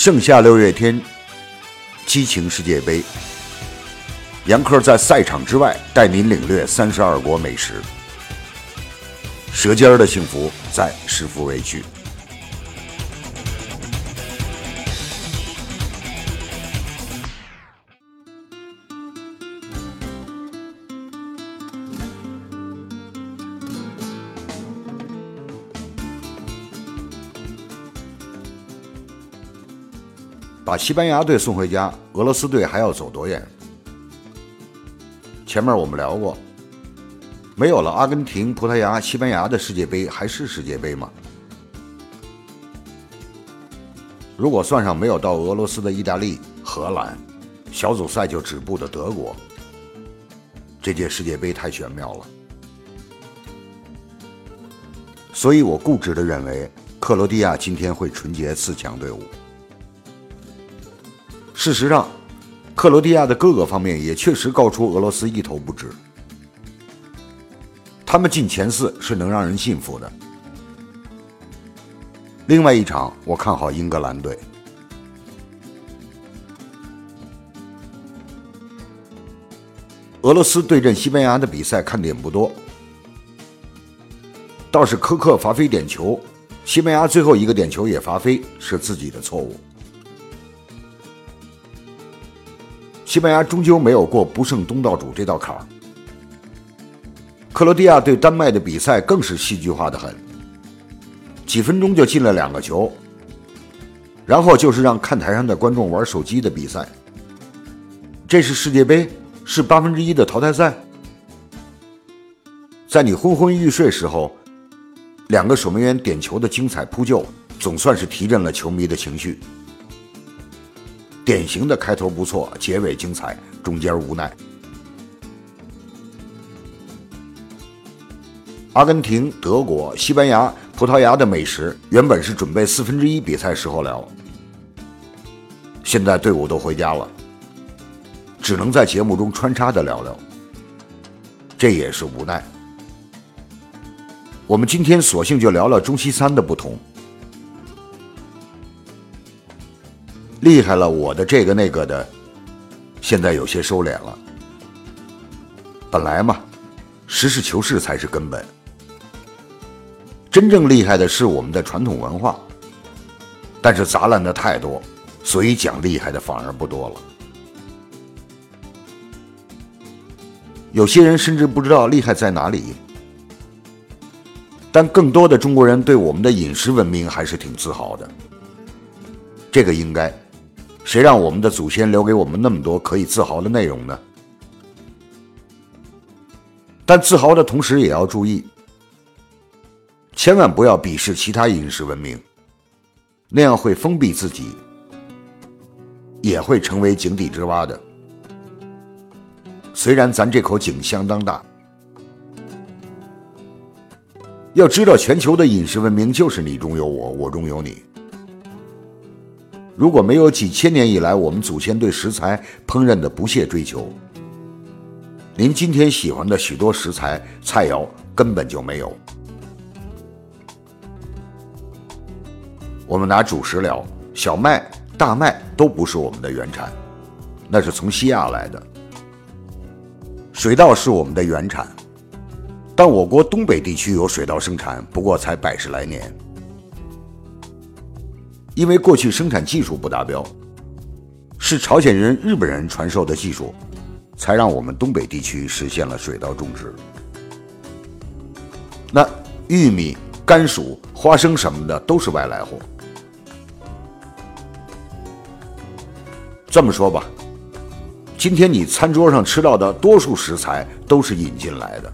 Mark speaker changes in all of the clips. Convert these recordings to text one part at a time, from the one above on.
Speaker 1: 盛夏六月天，激情世界杯。杨科在赛场之外带您领略三十二国美食，舌尖的幸福在食富味区。把西班牙队送回家，俄罗斯队还要走多远？前面我们聊过，没有了阿根廷、葡萄牙、西班牙的世界杯，还是世界杯吗？如果算上没有到俄罗斯的意大利、荷兰，小组赛就止步的德国，这届世界杯太玄妙了。所以我固执的认为，克罗地亚今天会纯洁四强队伍。事实上，克罗地亚的各个方面也确实高出俄罗斯一头不止。他们进前四是能让人信服的。另外一场，我看好英格兰队。俄罗斯对阵西班牙的比赛看点不多，倒是科克罚飞点球，西班牙最后一个点球也罚飞，是自己的错误。西班牙终究没有过不胜东道主这道坎儿。克罗地亚对丹麦的比赛更是戏剧化的很，几分钟就进了两个球，然后就是让看台上的观众玩手机的比赛。这是世界杯，是八分之一的淘汰赛。在你昏昏欲睡时候，两个守门员点球的精彩扑救，总算是提振了球迷的情绪。典型的开头不错，结尾精彩，中间无奈。阿根廷、德国、西班牙、葡萄牙的美食原本是准备四分之一比赛时候聊，现在队伍都回家了，只能在节目中穿插的聊聊，这也是无奈。我们今天索性就聊聊中西餐的不同。厉害了，我的这个那个的，现在有些收敛了。本来嘛，实事求是才是根本。真正厉害的是我们的传统文化，但是杂乱的太多，所以讲厉害的反而不多了。有些人甚至不知道厉害在哪里，但更多的中国人对我们的饮食文明还是挺自豪的。这个应该。谁让我们的祖先留给我们那么多可以自豪的内容呢？但自豪的同时也要注意，千万不要鄙视其他饮食文明，那样会封闭自己，也会成为井底之蛙的。虽然咱这口井相当大，要知道全球的饮食文明就是你中有我，我中有你。如果没有几千年以来我们祖先对食材烹饪的不懈追求，您今天喜欢的许多食材菜肴根本就没有。我们拿主食聊，小麦、大麦都不是我们的原产，那是从西亚来的。水稻是我们的原产，但我国东北地区有水稻生产，不过才百十来年。因为过去生产技术不达标，是朝鲜人、日本人传授的技术，才让我们东北地区实现了水稻种植。那玉米、甘薯、花生什么的都是外来货。这么说吧，今天你餐桌上吃到的多数食材都是引进来的，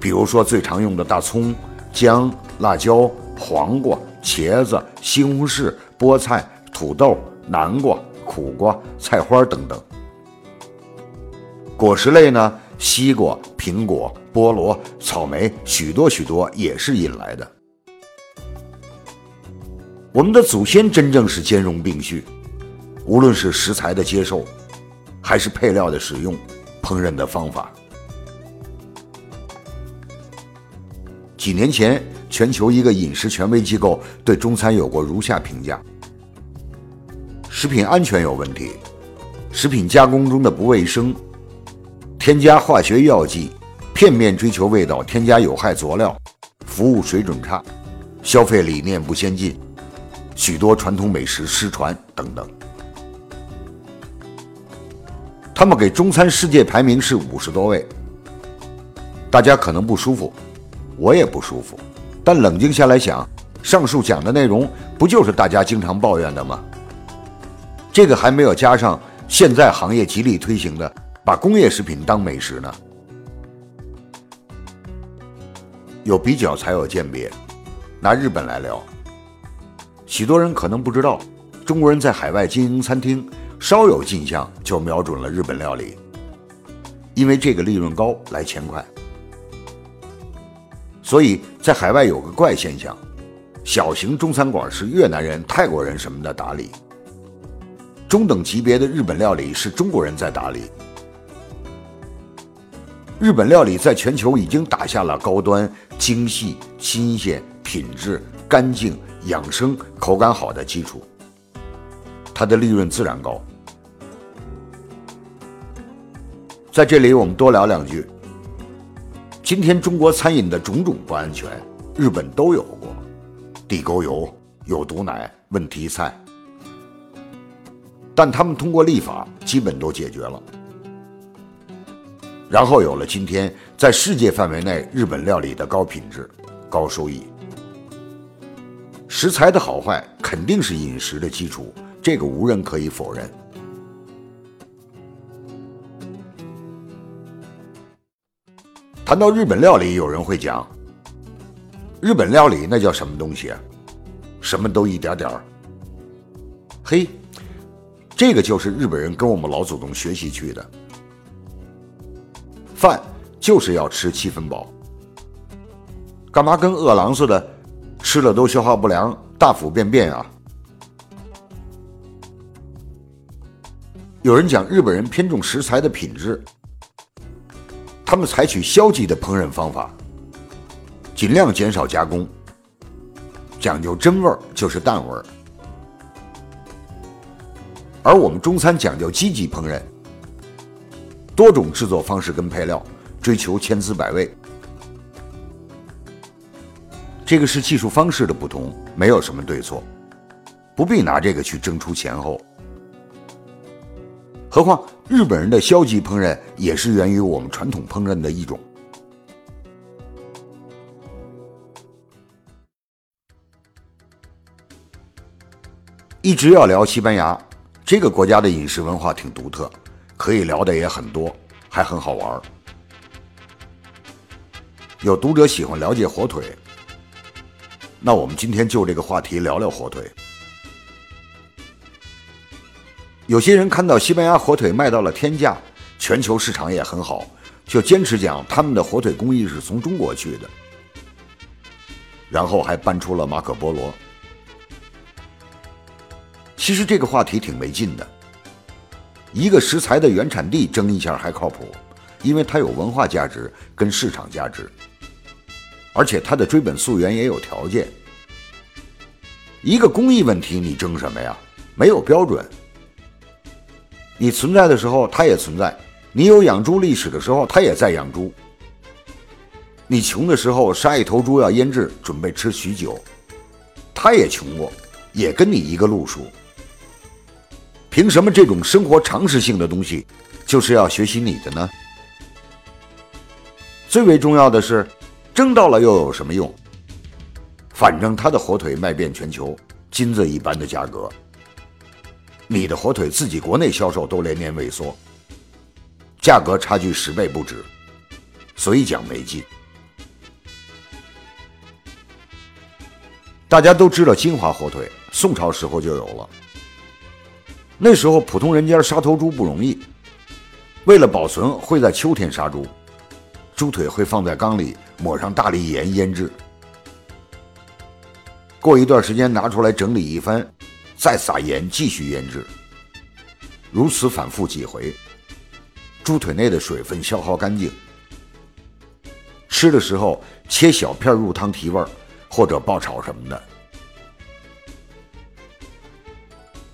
Speaker 1: 比如说最常用的大葱、姜、辣椒、黄瓜。茄子、西红柿、菠菜、土豆、南瓜、苦瓜、菜花等等。果实类呢，西瓜、苹果、菠萝、草莓，许多许多也是引来的。我们的祖先真正是兼容并蓄，无论是食材的接受，还是配料的使用、烹饪的方法。几年前。全球一个饮食权威机构对中餐有过如下评价：食品安全有问题，食品加工中的不卫生，添加化学药剂，片面追求味道，添加有害佐料，服务水准差，消费理念不先进，许多传统美食失传等等。他们给中餐世界排名是五十多位，大家可能不舒服，我也不舒服，但冷静下来想，上述讲的内容不就是大家经常抱怨的吗？这个还没有加上现在行业极力推行的把工业食品当美食呢。有比较才有鉴别，拿日本来聊，许多人可能不知道，中国人在海外经营餐厅。稍有进项就瞄准了日本料理，因为这个利润高，来钱快。所以在海外有个怪现象，小型中餐馆是越南人、泰国人什么的打理，中等级别的日本料理是中国人在打理。日本料理在全球已经打下了高端、精细、新鲜、品质、干净、养生、口感好的基础。它的利润自然高。在这里，我们多聊两句。今天中国餐饮的种种不安全，日本都有过：地沟油、有毒奶、问题菜。但他们通过立法，基本都解决了。然后有了今天在世界范围内日本料理的高品质、高收益。食材的好坏肯定是饮食的基础。这个无人可以否认。谈到日本料理，有人会讲，日本料理那叫什么东西啊？什么都一点点儿。嘿，这个就是日本人跟我们老祖宗学习去的。饭就是要吃七分饱，干嘛跟饿狼似的，吃了都消化不良、大腹便便啊？有人讲日本人偏重食材的品质，他们采取消极的烹饪方法，尽量减少加工，讲究真味儿就是淡味儿。而我们中餐讲究积极烹饪，多种制作方式跟配料，追求千滋百味。这个是技术方式的不同，没有什么对错，不必拿这个去争出前后。何况日本人的消极烹饪也是源于我们传统烹饪的一种。一直要聊西班牙这个国家的饮食文化挺独特，可以聊的也很多，还很好玩。有读者喜欢了解火腿，那我们今天就这个话题聊聊火腿。有些人看到西班牙火腿卖到了天价，全球市场也很好，就坚持讲他们的火腿工艺是从中国去的，然后还搬出了马可波罗。其实这个话题挺没劲的，一个食材的原产地争一下还靠谱，因为它有文化价值跟市场价值，而且它的追本溯源也有条件。一个工艺问题你争什么呀？没有标准。你存在的时候，它也存在；你有养猪历史的时候，它也在养猪。你穷的时候，杀一头猪要腌制，准备吃许久，它也穷过，也跟你一个路数。凭什么这种生活常识性的东西，就是要学习你的呢？最为重要的是，争到了又有什么用？反正他的火腿卖遍全球，金子一般的价格。你的火腿自己国内销售都连年萎缩，价格差距十倍不止，所以讲没劲。大家都知道金华火腿，宋朝时候就有了。那时候普通人家杀头猪不容易，为了保存，会在秋天杀猪，猪腿会放在缸里，抹上大力盐腌制，过一段时间拿出来整理一番。再撒盐，继续腌制，如此反复几回，猪腿内的水分消耗干净。吃的时候切小片入汤提味儿，或者爆炒什么的。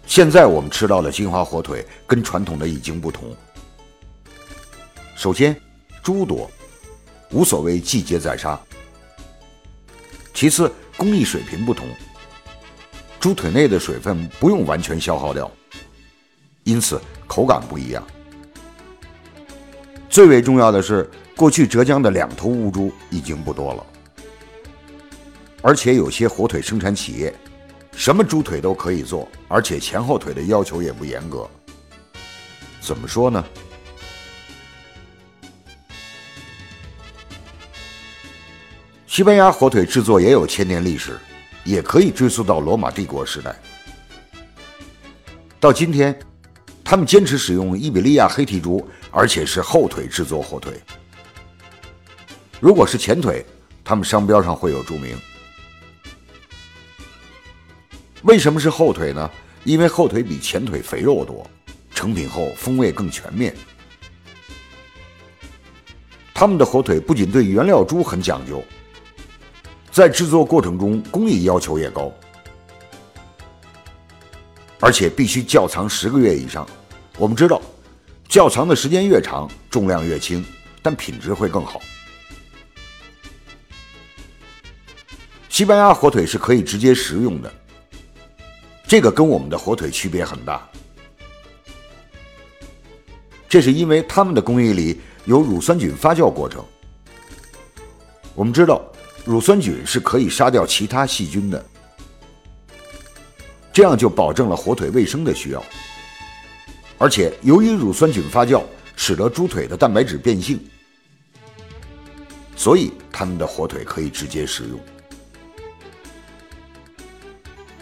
Speaker 1: 现在我们吃到的金华火腿跟传统的已经不同。首先，猪多，无所谓季节宰杀；其次，工艺水平不同，猪腿内的水分不用完全消耗掉，因此口感不一样。最为重要的是，过去浙江的两头乌猪已经不多了，而且有些火腿生产企业，什么猪腿都可以做，而且前后腿的要求也不严格。怎么说呢？西班牙火腿制作也有千年历史，也可以追溯到罗马帝国时代。到今天。他们坚持使用伊比利亚黑蹄猪，而且是后腿制作火腿。如果是前腿，他们商标上会有注明。为什么是后腿呢？因为后腿比前腿肥肉多，成品后风味更全面。他们的火腿不仅对原料猪很讲究，在制作过程中工艺要求也高，而且必须窖藏十个月以上。我们知道，窖藏的时间越长，重量越轻，但品质会更好。西班牙火腿是可以直接食用的，这个跟我们的火腿区别很大。这是因为他们的工艺里有乳酸菌发酵过程。我们知道，乳酸菌是可以杀掉其他细菌的，这样就保证了火腿卫生的需要。而且，由于乳酸菌发酵使得猪腿的蛋白质变性，所以他们的火腿可以直接食用。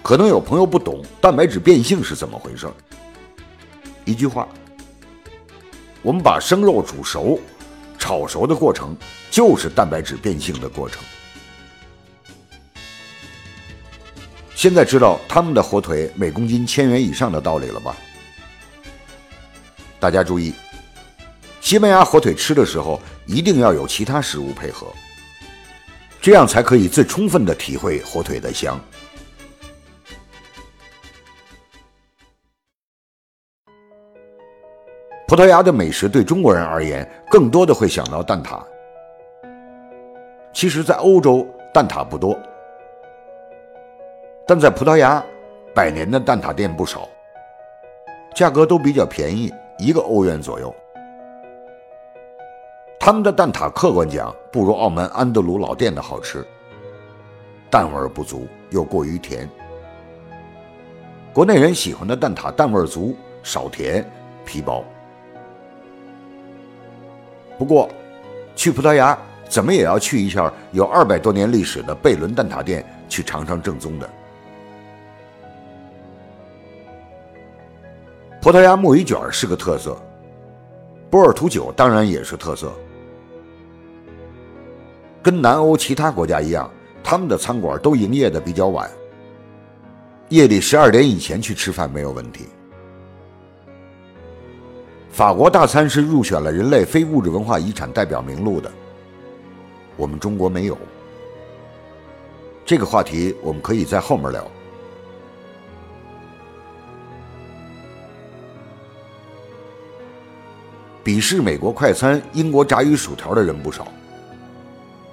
Speaker 1: 可能有朋友不懂蛋白质变性是怎么回事儿一句话：我们把生肉煮熟、炒熟的过程，就是蛋白质变性的过程。现在知道他们的火腿每公斤千元以上的道理了吧？大家注意，西班牙火腿吃的时候一定要有其他食物配合，这样才可以最充分的体会火腿的香。葡萄牙的美食对中国人而言，更多的会想到蛋挞。其实，在欧洲蛋挞不多，但在葡萄牙，百年的蛋挞店不少，价格都比较便宜。一个欧元左右，他们的蛋挞客观讲不如澳门安德鲁老店的好吃，蛋味不足又过于甜。国内人喜欢的蛋挞蛋味足，少甜，皮薄。不过，去葡萄牙怎么也要去一下有二百多年历史的贝伦蛋挞店，去尝尝正宗的。葡萄牙木鱼卷是个特色，波尔图酒当然也是特色。跟南欧其他国家一样，他们的餐馆都营业的比较晚，夜里十二点以前去吃饭没有问题。法国大餐是入选了人类非物质文化遗产代表名录的，我们中国没有。这个话题我们可以在后面聊。鄙视美国快餐、英国炸鱼薯条的人不少。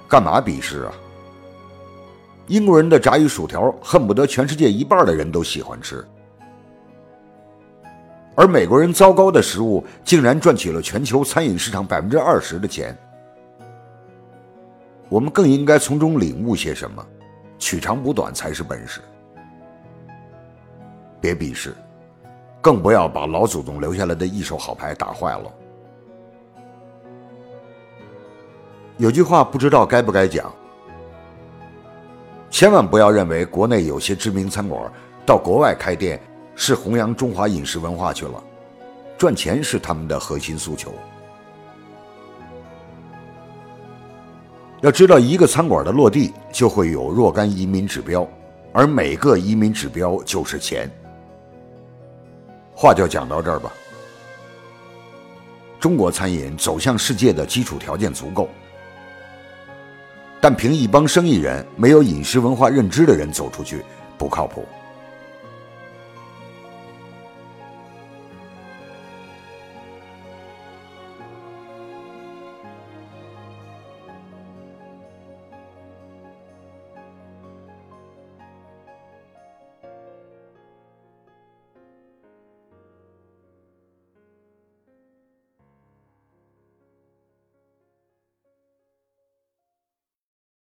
Speaker 1: 干嘛鄙视啊？英国人的炸鱼薯条恨不得全世界一半的人都喜欢吃，而美国人糟糕的食物竟然赚取了全球餐饮市场百分之二十的钱。我们更应该从中领悟些什么，取长补短才是本事。别鄙视，更不要把老祖宗留下来的一手好牌打坏了。有句话不知道该不该讲，千万不要认为国内有些知名餐馆到国外开店是弘扬中华饮食文化去了，赚钱是他们的核心诉求。要知道，一个餐馆的落地就会有若干移民指标，而每个移民指标就是钱。话就讲到这儿吧。中国餐饮走向世界的基础条件足够。但凭一帮生意人没有饮食文化认知的人走出去不靠谱。